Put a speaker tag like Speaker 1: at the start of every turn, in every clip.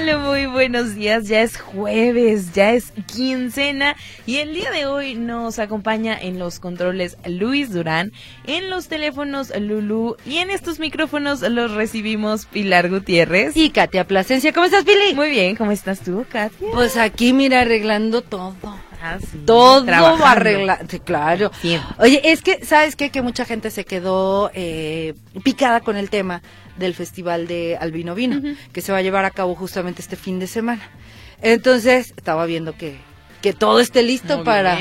Speaker 1: Tal? Muy buenos días. Ya es jueves, ya es quincena y el día de hoy nos acompaña en los controles Luis Durán, en los teléfonos Lulu y en estos micrófonos los recibimos Pilar Gutiérrez
Speaker 2: y Katia Plasencia. ¿Cómo estás, Pili?
Speaker 1: Muy bien, ¿cómo estás tú, Katia?
Speaker 2: Pues aquí, mira, arreglando todo.
Speaker 1: Ah, sí,
Speaker 2: todo arreglado. Sí, claro. Oye, es que, ¿sabes qué? Que mucha gente se quedó eh, picada con el tema del Festival de Albino Vino, que se va a llevar a cabo justamente este fin de semana. Entonces, estaba viendo que, que todo esté listo para,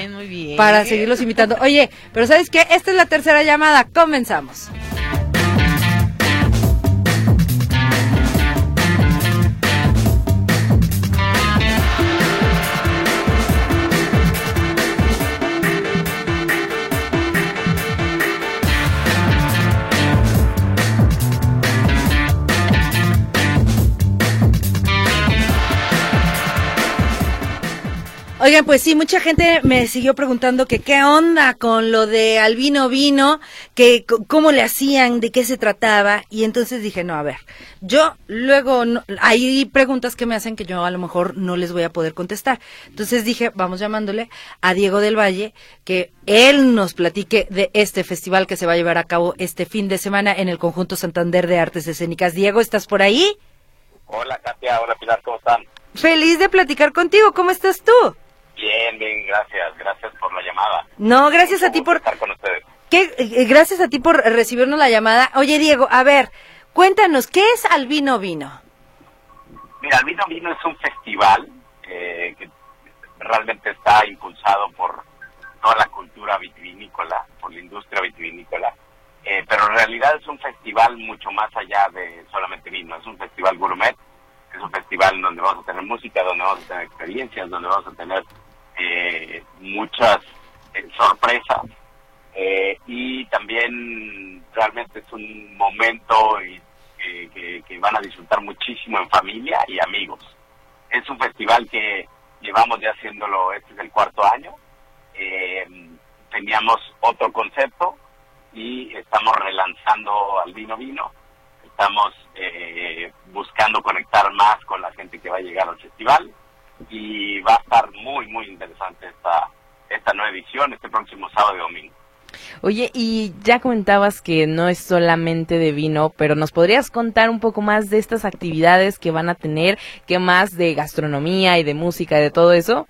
Speaker 2: para seguirlos invitando. Oye, pero ¿sabes qué? Esta es la tercera llamada. Comenzamos. Oigan, pues sí, mucha gente me siguió preguntando que qué onda con lo de Albino Vino, que cómo le hacían, de qué se trataba, y entonces dije, no, a ver, yo luego, hay preguntas que me hacen que yo a lo mejor no les voy a poder contestar. Entonces dije, vamos llamándole a Diego del Valle, que él nos platique de este festival que se va a llevar a cabo este fin de semana en el Conjunto Santander de Artes Escénicas. Diego, ¿estás por ahí?
Speaker 3: Hola, Katia, hola Pilar, ¿cómo están?
Speaker 2: Feliz de platicar contigo, ¿cómo estás tú?
Speaker 3: Bien, bien, gracias. Gracias por la llamada.
Speaker 2: No, gracias a ti por...
Speaker 3: Estar con ustedes.
Speaker 2: ¿Qué? Eh, gracias a ti por recibirnos la llamada. Oye, Diego, a ver, cuéntanos, ¿qué es Albino Vino?
Speaker 3: Mira, Albino Vino es un festival eh, que realmente está impulsado por toda la cultura vitivinícola, por la industria vitivinícola. Eh, pero en realidad es un festival mucho más allá de solamente vino, es un festival gourmet, es un festival donde vamos a tener música, donde vamos a tener experiencias, donde vamos a tener eh, muchas eh, sorpresas eh, y también realmente es un momento y, que, que, van a disfrutar muchísimo en familia y amigos. Es un festival que llevamos ya haciéndolo, este es el cuarto año. teníamos otro concepto y estamos relanzando al vino vino. Estamos buscando conectar más con la gente que va a llegar al festival y va a estar muy, muy interesante esta, esta nueva edición este próximo sábado y domingo.
Speaker 1: Oye, y ya comentabas que no es solamente de vino, pero ¿nos podrías contar un poco más de estas actividades que van a tener? ¿Qué más de gastronomía y de música y de todo eso?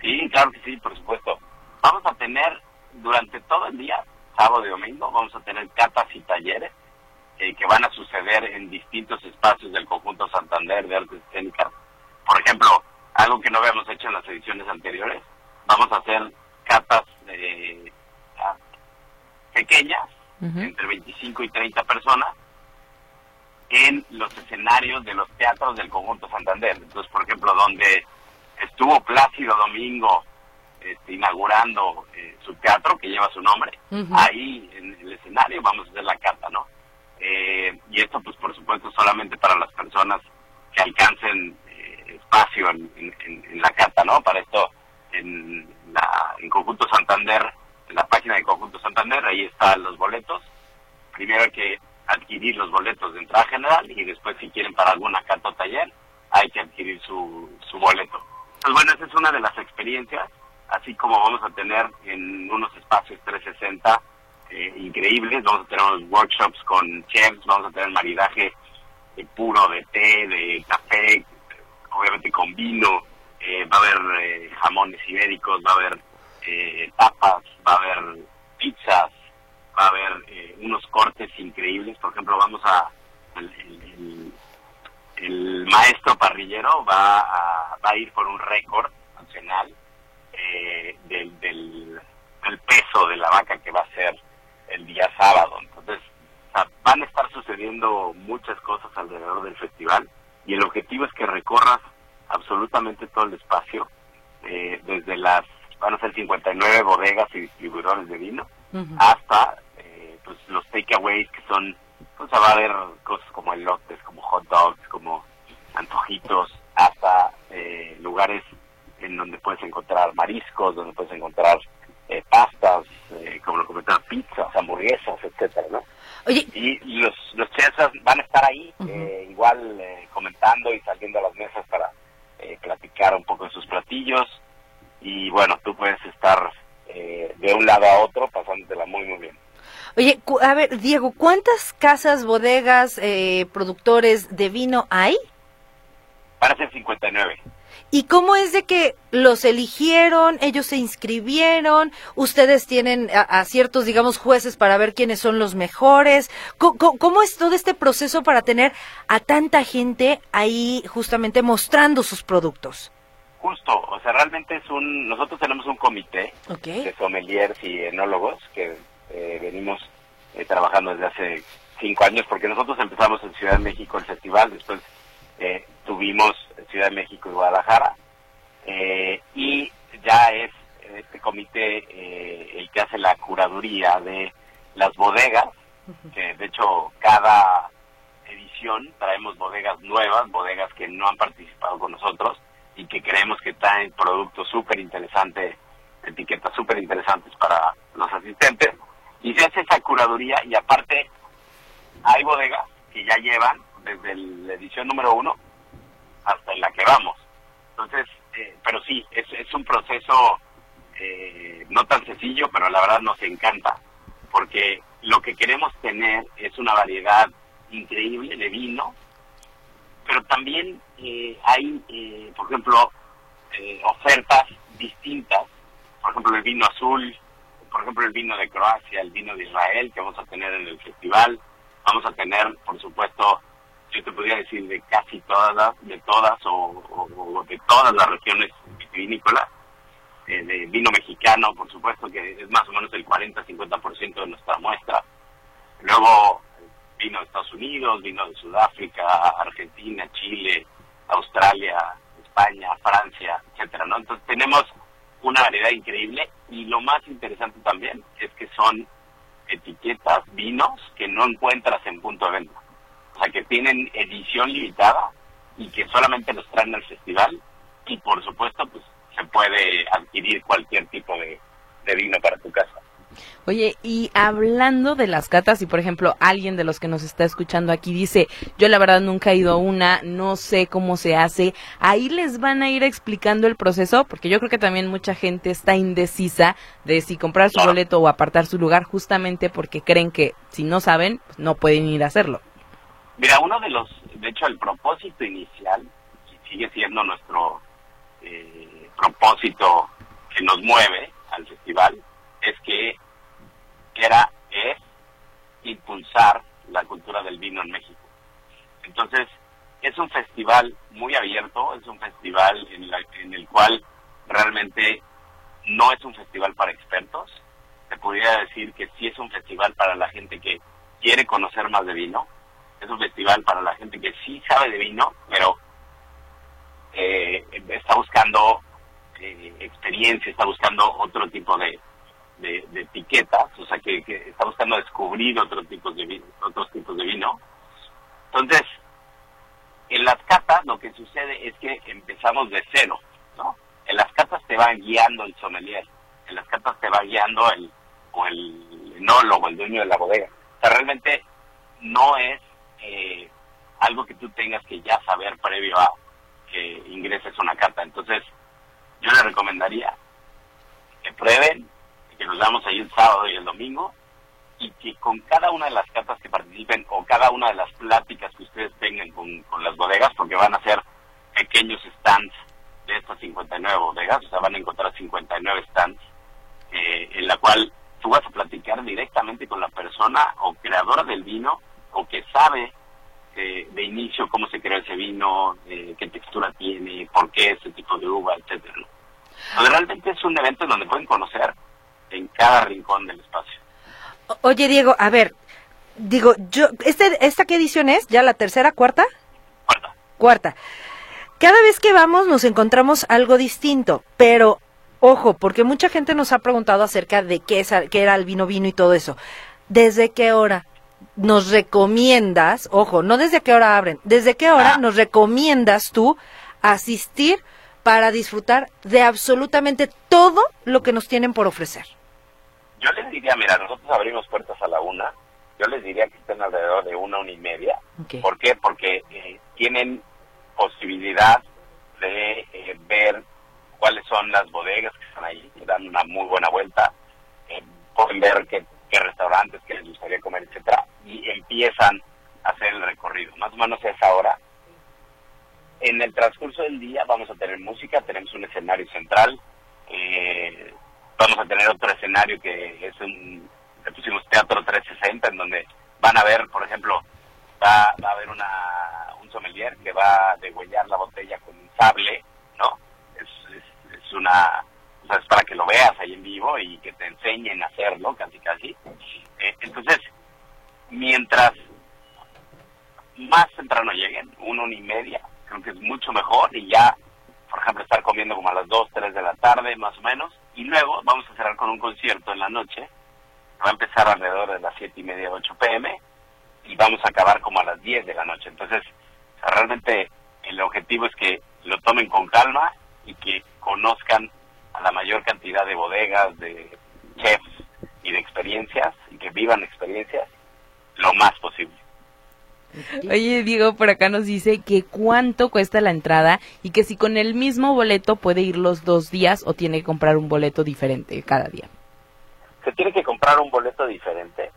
Speaker 3: Sí, claro que sí, por supuesto. Vamos a tener durante todo el día, sábado y domingo, vamos a tener catas y talleres eh, que van a suceder en distintos espacios del conjunto Santander de Artes Escénicas por ejemplo, algo que no habíamos hecho en las ediciones anteriores, vamos a hacer catas de, ah, pequeñas, entre 25 y 30 personas, en los escenarios de los teatros del conjunto Santander. Entonces, por ejemplo, donde estuvo Plácido Domingo este, inaugurando eh, su teatro que lleva su nombre, ahí en el escenario vamos a hacer la cata, ¿no? Eh, y esto, pues, por supuesto, solamente para las personas que alcancen espacio en, la carta, ¿no? Para esto, en, la, en Conjunto Santander, en la página de Conjunto Santander, ahí están los boletos. Primero hay que adquirir los boletos de entrada general y después si quieren para alguna carta o taller, hay que adquirir su, su boleto. Pues bueno, esa es una de las experiencias, así como vamos a tener en unos espacios 360 eh, increíbles, vamos a tener unos workshops con chefs, vamos a tener maridaje de puro de té, de café, vino, eh, va a haber eh, jamones ibéricos, va a haber eh, tapas, va a haber pizzas, va a haber unos cortes increíbles. Por ejemplo, vamos a. El, maestro parrillero va a, ir por un récord eh, del, del, peso de la vaca que va a ser el día sábado. Entonces, van a estar sucediendo muchas cosas alrededor del festival y el objetivo es que recorras absolutamente todo el espacio, eh, desde las, van a ser 59 bodegas y distribuidores de vino, hasta eh, pues los takeaways que son, pues va a haber cosas como elotes, como hot dogs, como antojitos, hasta eh, lugares en donde puedes encontrar mariscos, donde puedes encontrar eh, pastas, eh, como lo comentaba, pizzas, hamburguesas, etcétera, ¿no?
Speaker 2: Oye,
Speaker 3: Y los, los chefs van a estar ahí, eh, igual eh, comentando y saliendo a las mesas para eh, platicar un poco de sus platillos. Y bueno, tú puedes estar eh, de un lado a otro pasándotela muy, muy bien.
Speaker 2: oye, cu- a ver, Diego, ¿cuántas casas, bodegas, eh, productores de vino hay?
Speaker 3: Van a ser 59.
Speaker 2: ¿Y cómo es de que los eligieron, ellos se inscribieron, ustedes tienen a, a ciertos, digamos, jueces para ver quiénes son los mejores? Co- ¿Cómo, es todo este proceso para tener a tanta gente ahí justamente mostrando sus productos?
Speaker 3: Justo, o sea, realmente es un... Nosotros tenemos un comité
Speaker 2: Ok.
Speaker 3: de sommeliers y enólogos que eh, venimos eh, trabajando desde hace cinco años, porque nosotros empezamos en Ciudad de México el festival, después eh, tuvimos Ciudad de México y Guadalajara, eh, y ya es este comité eh, el que hace la curaduría de las bodegas, que de hecho cada edición traemos bodegas nuevas, bodegas que no han participado con nosotros y que creemos que traen productos súper interesantes, etiquetas súper interesantes para los asistentes. Y se hace esa curaduría y aparte hay bodegas que ya llevan desde la edición número uno hasta en la que vamos. Entonces, eh, pero sí, es, es un proceso eh, no tan sencillo, pero la verdad nos encanta, porque lo que queremos tener es una variedad increíble de vino, pero también eh, hay, eh, por ejemplo, eh, ofertas distintas, por ejemplo, el vino azul, por ejemplo, el vino de Croacia, el vino de Israel que vamos a tener en el festival, vamos a tener, por supuesto, yo te podría decir de casi todas, de todas o de todas las regiones vitivinícolas, eh, de vino mexicano, por supuesto, que es más o menos el 40-50% de nuestra muestra. Luego vino de Estados Unidos, vino de Sudáfrica, Argentina, Chile, Australia, España, Francia, etcétera, ¿no? Entonces tenemos una variedad increíble y lo más interesante también es que son etiquetas, vinos que no encuentras en punto de venta. Sea, que tienen edición limitada y que solamente los traen al festival y por supuesto pues se puede adquirir cualquier tipo de, de vino para tu casa.
Speaker 1: Oye, y hablando de las catas, y por ejemplo alguien de los que nos está escuchando aquí dice, yo la verdad nunca he ido a una, no sé cómo se hace, ahí les van a ir explicando el proceso, porque yo creo que también mucha gente está indecisa de si comprar su boleto o apartar su lugar justamente porque creen que si no saben, pues no pueden ir a hacerlo.
Speaker 3: Mira, uno de los, de hecho, el propósito inicial, y sigue siendo nuestro eh, propósito que nos mueve al festival, es que era, es impulsar la cultura del vino en México. Entonces, es un festival muy abierto, es un festival en, la- en el cual realmente no es un festival para expertos. Se podría decir que sí es un festival para la gente que quiere conocer más de vino. Es un festival para la gente que sí sabe de vino, pero eh, está buscando eh, experiencia, está buscando otro tipo de, etiquetas, o sea, que, que está buscando descubrir otros tipos de otros tipos de vino. Entonces, en las catas lo que sucede es que empezamos de cero, ¿no? En las catas te va guiando el sommelier, en las catas te va guiando el o el enólogo, el dueño de la bodega. O sea, realmente no es eh, algo que tú tengas que ya saber previo a que ingreses una carta. Entonces, yo les recomendaría que prueben, que nos damos ahí el sábado y el domingo, y que con cada una de las cartas que participen o cada una de las pláticas que ustedes tengan con, con las bodegas, porque van a ser pequeños stands de estas 59 bodegas, o sea, van a encontrar 59 stands, eh, en la cual tú vas a platicar directamente con la persona o creadora del vino o que sabe eh, de inicio cómo se creó ese vino, eh, qué textura tiene, por qué ese tipo de uva, etcétera. realmente es un evento donde pueden conocer en cada rincón del espacio.
Speaker 2: Oye, Diego, a ver, digo, yo, este, ¿esta qué edición es? ¿Ya la tercera, cuarta?
Speaker 3: Cuarta.
Speaker 2: Cuarta. Cada vez que vamos nos encontramos algo distinto, pero ojo, porque mucha gente nos ha preguntado acerca de qué, es, qué era el vino vino y todo eso. ¿Desde qué hora nos recomiendas, ojo, no desde qué hora abren, desde qué hora
Speaker 3: Ah.
Speaker 2: nos recomiendas tú asistir para disfrutar de absolutamente todo lo que nos tienen por ofrecer?
Speaker 3: Yo les diría, mira, nosotros abrimos puertas a la una. Yo les diría que estén alrededor de una, una y media. ¿Por qué? Porque eh, tienen posibilidad de eh, ver cuáles son las bodegas que están ahí, que dan una muy buena vuelta. Eh, pueden ver qué, qué restaurantes que les gustaría comer, etcétera, y empiezan a hacer el recorrido. Más o menos a esa hora. En el transcurso del día vamos a tener música, tenemos un escenario central, eh, vamos a tener otro escenario que es un, le pusimos Teatro 360, en donde van a ver, por ejemplo, va, va a haber una, un sommelier que va a degüellar la botella con un sable, ¿no? Es, es, es una, o sea, es para que lo veas ahí en vivo y que te enseñen a hacerlo, casi casi. Eh, entonces, mientras más temprano lleguen, una, y media, creo que es mucho mejor y ya, por ejemplo, estar comiendo como a las 2, 3 de la tarde más o menos, y luego vamos a cerrar con un concierto en la noche, va a empezar alrededor de las 7 y media, 8 pm, y vamos a acabar como a las 10 de la noche. Entonces, realmente el objetivo es que lo tomen con calma y que conozcan a la mayor cantidad de bodegas, de chefs y de experiencias, y que vivan experiencias lo más posible.
Speaker 1: Oye, Diego, por acá nos dice que cuánto cuesta la entrada y que si con el mismo boleto puede ir los dos días o tiene que comprar un boleto diferente cada día.
Speaker 3: se tiene que comprar un boleto diferente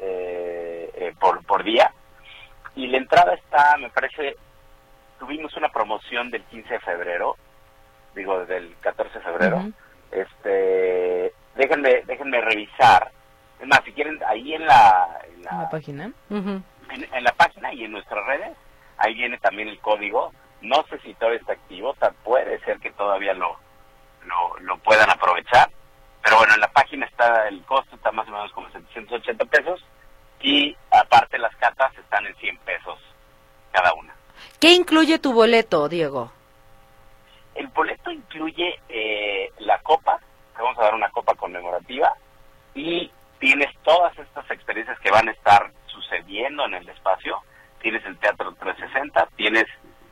Speaker 3: eh, eh, por, por día. Y la entrada está, me parece, tuvimos una promoción del 15 de febrero, digo, del 14 de febrero, este, déjenme, déjenme revisar, es más, si quieren, ahí en la, en
Speaker 1: En
Speaker 3: la,
Speaker 1: la página.
Speaker 3: En, en la página y en nuestras redes, ahí viene también el código, no sé si todavía está activo, ta- puede ser que todavía lo, lo, lo puedan aprovechar, pero bueno, en la página está el costo, está más o menos como 780 pesos y aparte las catas están en 100 pesos cada una.
Speaker 2: ¿Qué incluye tu boleto, Diego?
Speaker 3: Experiencias que van a estar sucediendo en el espacio. Tienes el Teatro 360, tienes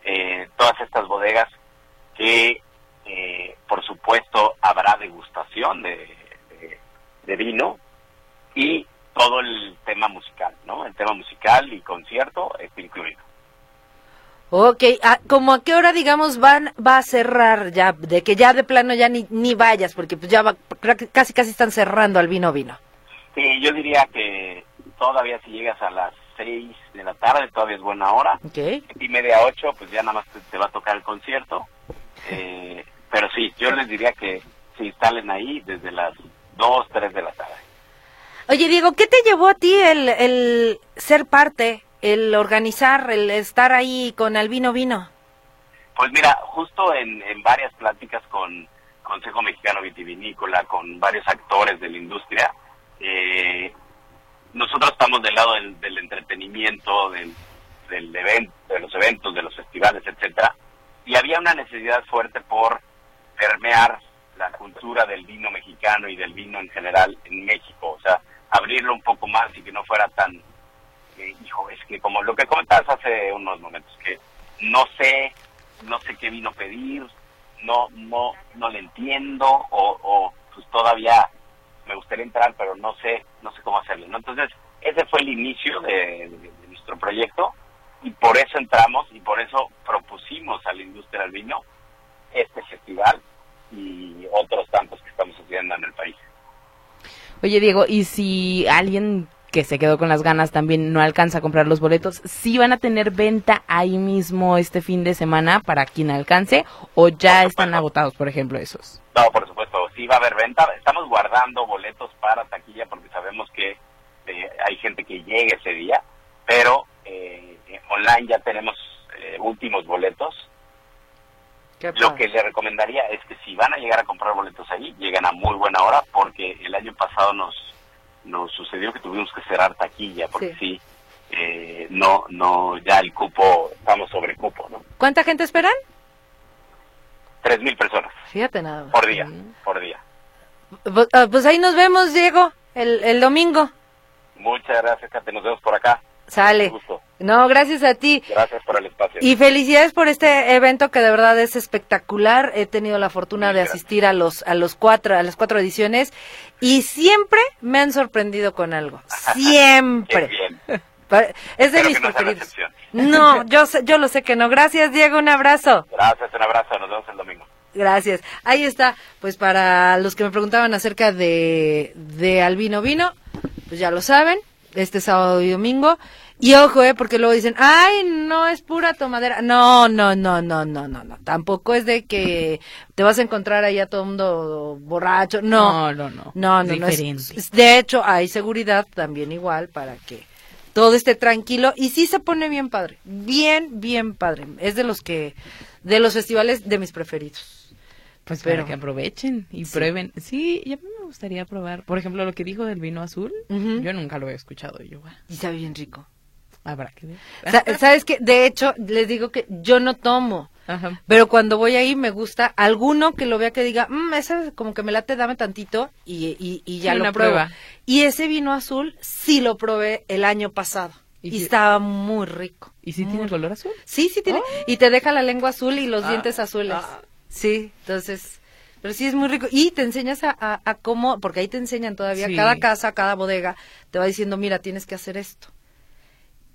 Speaker 3: eh, todas estas bodegas que, eh, por supuesto, habrá degustación de, vino y todo el tema musical, ¿no? El tema musical y concierto está incluido.
Speaker 2: Ok, ah, ¿como a qué hora, digamos, van va a cerrar ya? De que ya de plano ya ni, ni vayas, porque pues ya va, casi casi están cerrando al vino vino.
Speaker 3: Sí, yo diría que todavía si llegas a las 6 de la tarde, todavía es buena hora.
Speaker 2: Ok.
Speaker 3: Siete y media, 8, pues ya nada más te, te va a tocar el concierto. Eh, pero sí, yo les diría que se instalen ahí desde las 2, 3 de la tarde.
Speaker 2: Oye, Diego, ¿qué te llevó a ti el, el ser parte, el organizar, el estar ahí con el vino vino?
Speaker 3: Pues mira, justo en, en varias pláticas con Consejo Mexicano Vitivinícola, con varios actores de la industria, eh, nosotros estamos del lado del, entretenimiento, del, del evento, de los eventos, de los festivales, etcétera, y había una necesidad fuerte por permear la cultura del vino mexicano y del vino en general en México, o sea, abrirlo un poco más y que no fuera tan, eh, hijo, es que como lo que comentabas hace unos momentos, que no sé, no sé qué vino pedir, no, no, no le entiendo, o pues todavía me gustaría entrar, pero no sé, no sé cómo hacerlo, ¿no? Entonces, ese fue el inicio de, de- de nuestro proyecto y por eso entramos y por eso propusimos a la industria del vino este festival y otros tantos que estamos haciendo en el país.
Speaker 1: Oye, Diego, ¿y si alguien que se quedó con las ganas también no alcanza a comprar los boletos, sí van a tener venta ahí mismo este fin de semana para quien alcance o ya están agotados, por ejemplo, esos?
Speaker 3: No, por supuesto, sí va a haber venta. Estamos guardando boletos para taquilla porque sabemos que eh, hay gente que llegue ese día, pero eh, eh, online ya tenemos eh, últimos boletos Lo que le recomendaría es que si van a llegar a comprar boletos ahí, lleguen a muy buena hora, porque el año pasado nos nos sucedió que tuvimos que cerrar taquilla, porque sí, eh, no, no, ya el cupo, estamos sobre cupo, ¿no?
Speaker 2: ¿Cuánta gente esperan?
Speaker 3: Tres mil personas
Speaker 2: Fíjate nada más.
Speaker 3: por día, por día.
Speaker 2: Pues, ah, pues ahí nos vemos, Diego, el, el domingo.
Speaker 3: Muchas gracias, Kate, nos vemos por acá.
Speaker 2: Sale.
Speaker 3: Gusto.
Speaker 2: No, gracias a ti.
Speaker 3: Gracias por el espacio.
Speaker 2: Y felicidades por este evento que de verdad es espectacular. He tenido la fortuna de
Speaker 3: Gracias.
Speaker 2: asistir a los a los cuatro a las cuatro ediciones y siempre me han sorprendido con algo. Siempre.
Speaker 3: bien.
Speaker 2: Es de mis
Speaker 3: que no sea la
Speaker 2: preferidos. No, yo sé, yo lo sé que no. Gracias, Diego, un abrazo.
Speaker 3: Gracias, un abrazo, nos vemos el domingo.
Speaker 2: Gracias. Ahí está, pues para los que me preguntaban acerca de, de Albino Vino, pues ya lo saben, este sábado y domingo. Y ojo, eh, porque luego dicen, ay, no es pura tomadera. No, no, no, no, no, no, no. Tampoco es de que te vas a encontrar ahí a todo el mundo borracho. No,
Speaker 1: No, no, no.
Speaker 2: no, no, no, es-
Speaker 1: Diferente.
Speaker 2: es- de hecho, hay seguridad también igual para que todo esté tranquilo y sí se pone bien padre, bien, bien padre. Es de los que, de los festivales de mis preferidos.
Speaker 1: Pues
Speaker 2: Pero-
Speaker 1: para que aprovechen y
Speaker 2: Sí.
Speaker 1: prueben. Sí, y a mí me gustaría probar. Por ejemplo, lo que dijo del vino azul, yo nunca lo he escuchado. y Yo,
Speaker 2: Y sabe bien rico.
Speaker 1: habrá que ver.
Speaker 2: Sa- ¿Sabes qué? De hecho, les digo que yo no tomo.
Speaker 1: Ajá.
Speaker 2: Pero cuando voy ahí me gusta alguno que lo vea que diga, mmm, ese como que me late, dame tantito y, y, y ya
Speaker 1: Sí,
Speaker 2: lo pruebo.
Speaker 1: prueba.
Speaker 2: Y ese vino azul sí lo probé el año pasado.
Speaker 1: ¿Y
Speaker 2: Y,
Speaker 1: si-
Speaker 2: estaba muy rico.
Speaker 1: ¿Y si
Speaker 2: Muy
Speaker 1: tiene
Speaker 2: rico.
Speaker 1: color azul?
Speaker 2: Sí, sí tiene. Y te deja la lengua azul y los
Speaker 1: Ah,
Speaker 2: dientes azules.
Speaker 1: ah.
Speaker 2: Sí, entonces, pero sí es muy rico. Y te enseñas a, a, a cómo, porque ahí te enseñan todavía,
Speaker 1: Sí.
Speaker 2: cada casa, cada bodega, te va diciendo, mira, tienes que hacer esto.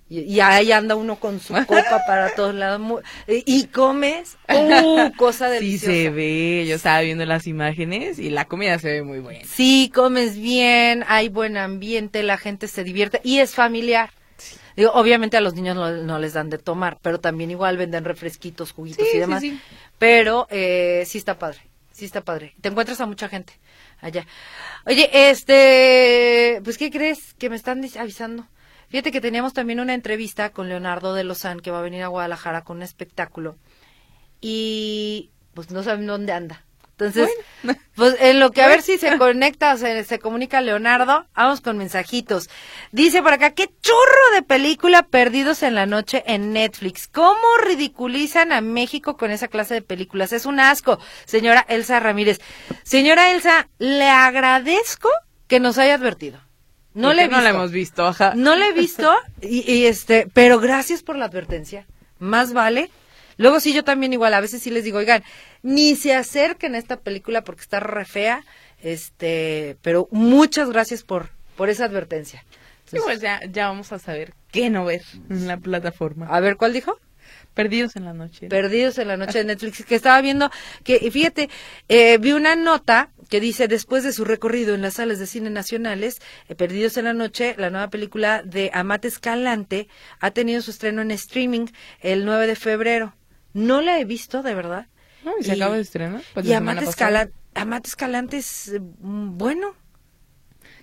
Speaker 2: Y, y ahí anda uno con su copa para todos lados. y, comes, ¡uh! cosa
Speaker 1: Sí
Speaker 2: deliciosa.
Speaker 1: se ve. Yo estaba viendo las imágenes y la comida se ve muy buena.
Speaker 2: Sí, comes bien, hay buen ambiente, la gente se divierte y es familiar. Digo, obviamente a los niños no, no les dan de tomar, pero también igual venden refresquitos, juguitos
Speaker 1: Sí,
Speaker 2: y
Speaker 1: sí,
Speaker 2: demás.
Speaker 1: sí.
Speaker 2: Pero eh, sí está padre, sí está padre. Te encuentras a mucha gente allá. Oye, este, pues ¿qué crees? Que me están avisando. Fíjate que teníamos también una entrevista con Leonardo de Lozán que va a venir a Guadalajara con un espectáculo y pues no saben dónde anda. Entonces, pues en lo que a ver si se conecta o se, se comunica Leonardo, vamos con mensajitos. Dice por acá, qué churro de película Perdidos en la Noche en Netflix. ¿Cómo ridiculizan a México con esa clase de películas? Es un asco, señora Elsa Ramírez. Señora Elsa, le agradezco que nos haya advertido. No
Speaker 1: ¿Por
Speaker 2: le
Speaker 1: no la hemos visto, ajá.
Speaker 2: No la he visto, y, y, este, pero gracias por la advertencia. Más vale. Luego sí, yo también igual, a veces sí les digo, oigan, ni se acerquen a esta película porque está re fea, este, pero muchas gracias por, por esa advertencia.
Speaker 1: Sí, pues ya, ya vamos a saber qué no ver en la plataforma.
Speaker 2: A ver, ¿cuál dijo?
Speaker 1: Perdidos en la noche.
Speaker 2: Perdidos en la noche de Netflix, que estaba viendo que, y fíjate, eh, vi una nota que dice, después de su recorrido en las salas de cine nacionales, eh, Perdidos en la noche, la nueva película de Amate Escalante, ha tenido su estreno en streaming el 9 de febrero. No la he visto, de verdad.
Speaker 1: No, y se acaba de estrenar. Pues,
Speaker 2: y Amate,
Speaker 1: pasada.
Speaker 2: Escala- Amate Escalante es eh, mm, bueno.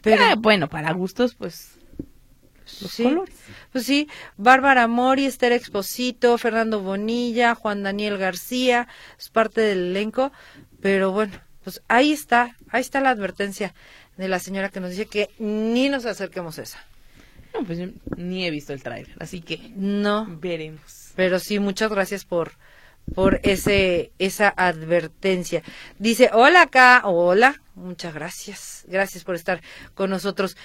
Speaker 2: Pero,
Speaker 1: Ah, bueno, para gustos, pues. Los
Speaker 2: Sí.
Speaker 1: colores.
Speaker 2: Pues sí, Bárbara Mori, Esther Exposito, Fernando Bonilla, Juan Daniel García, es parte del elenco, pero bueno, pues ahí está, ahí está la advertencia de la señora que nos dice que ni nos acerquemos a esa.
Speaker 1: No, pues yo ni he visto el tráiler, así que
Speaker 2: No,
Speaker 1: veremos.
Speaker 2: pero sí, muchas gracias por por ese esa advertencia. Dice, "Hola acá, hola, muchas gracias. Gracias por estar con nosotros."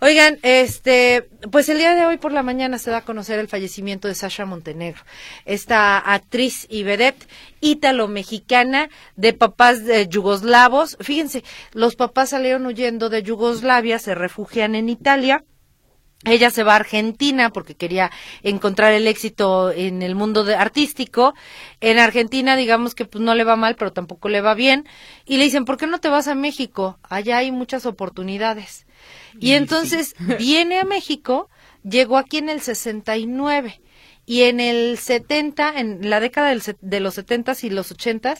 Speaker 2: Oigan, este, pues el día de hoy por la mañana se da a conocer el fallecimiento de Sasha Montenegro, esta actriz y vedette ítalo-mexicana de papás de yugoslavos. Fíjense, los papás salieron huyendo de Yugoslavia, se refugian en Italia. Ella se va a Argentina porque quería encontrar el éxito en el mundo de- artístico. En Argentina, digamos que pues no le va mal, pero tampoco le va bien. Y le dicen, ¿por qué no te vas a México? Allá hay muchas oportunidades. Y entonces viene a México, llegó aquí en el 69 y en el 70, en la década del de los 70 y los 80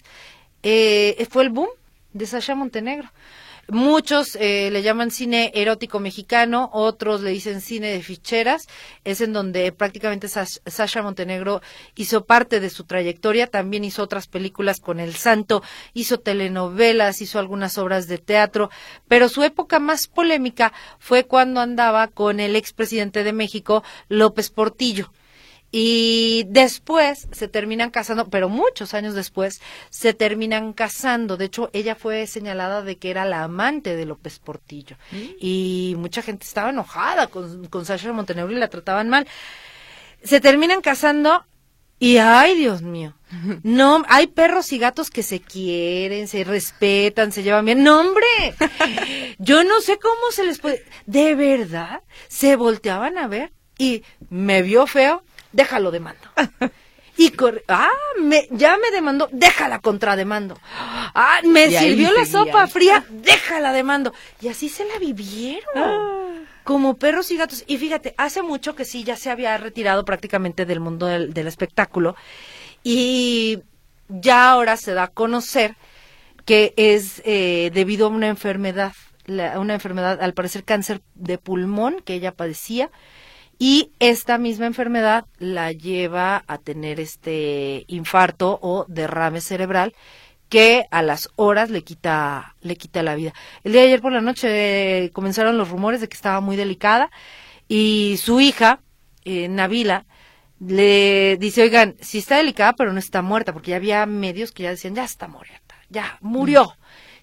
Speaker 2: eh, fue el boom de Sasha Montenegro. Muchos eh, le llaman cine erótico mexicano, otros le dicen cine de ficheras. Es en donde prácticamente Sasha Montenegro hizo parte de su trayectoria. También hizo otras películas con El Santo, hizo telenovelas, hizo algunas obras de teatro. Pero su época más polémica fue cuando andaba con el expresidente de México, López Portillo y después se terminan casando, pero muchos años después se terminan casando. De hecho, ella fue señalada de que era la amante de López Portillo. Mm. Y mucha gente estaba enojada con, con Sasha Montenegro y la trataban mal. Se terminan casando y ay, Dios mío. No, hay perros y gatos que se quieren, se respetan, se llevan bien. No, hombre. Yo no sé cómo se les puede. De verdad, se volteaban a ver y me vio feo déjalo demando. Y ah, me, ya me demandó, déjala contrademando. Ah, me sirvió la sopa fría, déjala demando. Y así se la vivieron. Ah. Como perros y gatos. Y fíjate, hace mucho que sí, ya se había retirado prácticamente del mundo del, espectáculo. Y ya ahora se da a conocer que es eh, debido a una enfermedad, una enfermedad, al parecer cáncer de pulmón que ella padecía y esta misma enfermedad la lleva a tener este infarto o derrame cerebral que a las horas le quita le quita la vida. El día de ayer por la noche eh, comenzaron los rumores de que estaba muy delicada y su hija eh, Nabila le dice, "Oigan, sí está delicada, pero no está muerta", porque ya había medios que ya decían, "Ya está muerta, ya murió."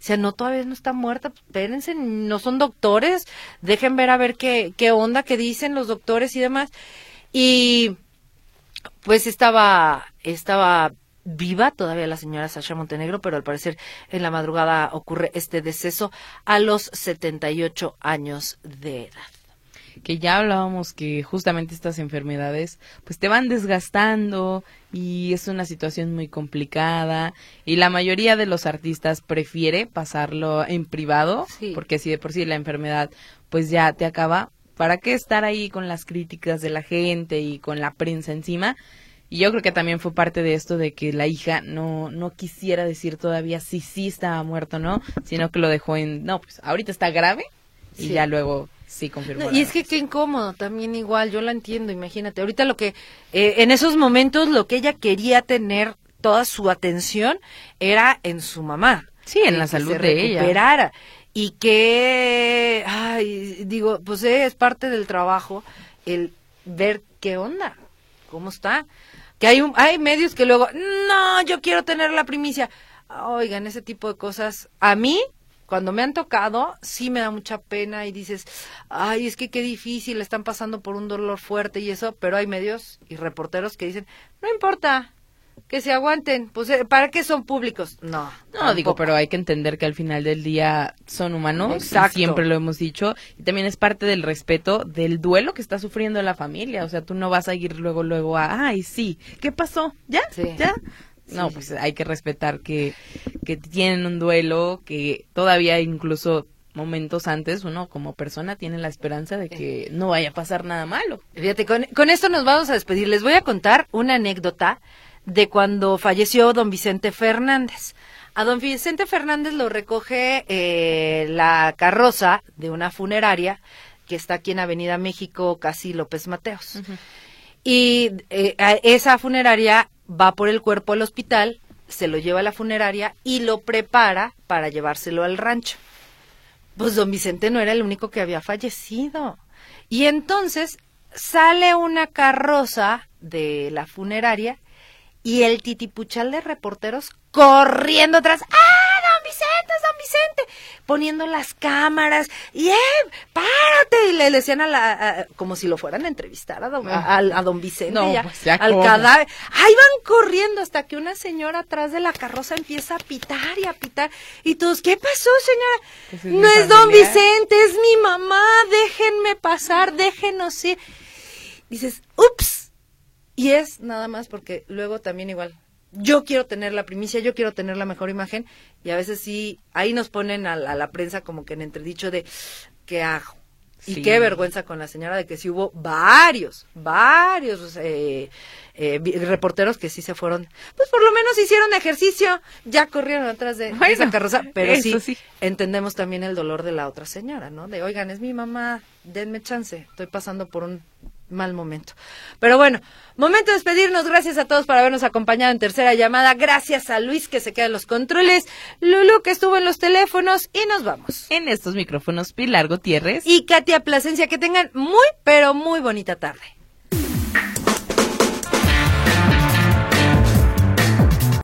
Speaker 2: Sea, no, todavía no está muerta, pues, espérense, no son doctores, dejen ver a ver qué, qué onda, qué dicen los doctores y demás. Y pues estaba, estaba viva todavía la señora Sasha Montenegro, pero al parecer en la madrugada ocurre este deceso a los 78 años de edad
Speaker 1: que ya hablábamos que justamente estas enfermedades pues te van desgastando y es una situación muy complicada y la mayoría de los artistas prefiere pasarlo en privado porque si de por sí la enfermedad pues ya te acaba, ¿para qué estar ahí con las críticas de la gente y con la prensa encima? Y yo creo que también fue parte de esto de que la hija no, no quisiera decir todavía si sí estaba muerto o no, sino que lo dejó en, no, pues ahorita está grave y ya luego Sí, confirmó.
Speaker 2: y es que qué incómodo, también igual, yo la entiendo, imagínate. Ahorita lo que, eh, en esos momentos, lo que ella quería tener toda su atención era en su mamá.
Speaker 1: Sí, en la salud de
Speaker 2: ella. Y que, ay, digo, pues eh, es parte del trabajo el ver qué onda, cómo está. Que hay, un, hay medios que luego, no, yo quiero tener la primicia. Oigan, ese tipo de cosas, a mí cuando me han tocado, sí me da mucha pena y dices, ay, es que qué difícil, están pasando por un dolor fuerte y eso, pero hay medios y reporteros que dicen, no importa, que se aguanten, pues eh, ¿para qué son públicos? No.
Speaker 1: No, digo, pero hay que entender que al final del día son humanos, siempre lo hemos dicho, y también es parte del respeto del duelo que está sufriendo la familia, o sea, tú no vas a ir luego, luego a, ay, sí, ¿qué pasó? ¿Ya? ¿Ya? No, pues hay que respetar que, que tienen un duelo, que todavía incluso momentos antes uno como persona tiene la esperanza de que no vaya a pasar nada malo.
Speaker 2: Fíjate, con, con esto nos vamos a despedir. Les voy a contar una anécdota de cuando falleció don Vicente Fernández. A don Vicente Fernández lo recoge eh, la carroza de una funeraria que está aquí en Avenida México, casi López Mateos. Y eh, esa funeraria va por el cuerpo al hospital, se lo lleva a la funeraria y lo prepara para llevárselo al rancho. Pues don Vicente no era el único que había fallecido. Y entonces sale una carroza de la funeraria y el titipuchal de reporteros corriendo atrás. ¡Ah, don Vicente, don Vicente! Poniendo las cámaras y ¡eh, párate! Y le decían a la, como si lo fueran a entrevistar a don, a, don Vicente, pues al cadáver. Ahí van corriendo hasta que una señora atrás de la carroza empieza a pitar y a pitar. Y todos, ¿qué pasó, señora? no es don Vicente, es mi mamá, déjenme pasar, déjenos ir. Dices, ups, y es nada más porque luego también igual, yo quiero tener la primicia, yo quiero tener la mejor imagen y a veces sí, ahí nos ponen a, la prensa como que en entredicho de, ¿qué hago? Y qué vergüenza con la señora de que sí hubo varios, varios eh, eh, reporteros que sí se fueron, pues por lo menos hicieron ejercicio, ya corrieron atrás de, de
Speaker 1: Bueno,
Speaker 2: esa carroza, pero
Speaker 1: sí.
Speaker 2: entendemos también el dolor de la otra señora, ¿no? De, oigan, es mi mamá, denme chance, estoy pasando por un mal momento. Pero bueno, momento de despedirnos, gracias a todos por habernos acompañado en tercera llamada, gracias a Luis que se queda en los controles, Lulu que estuvo en los teléfonos y nos vamos.
Speaker 1: En estos micrófonos, Pilar Gutiérrez.
Speaker 2: Y Katia Plasencia, que tengan muy, pero muy bonita tarde.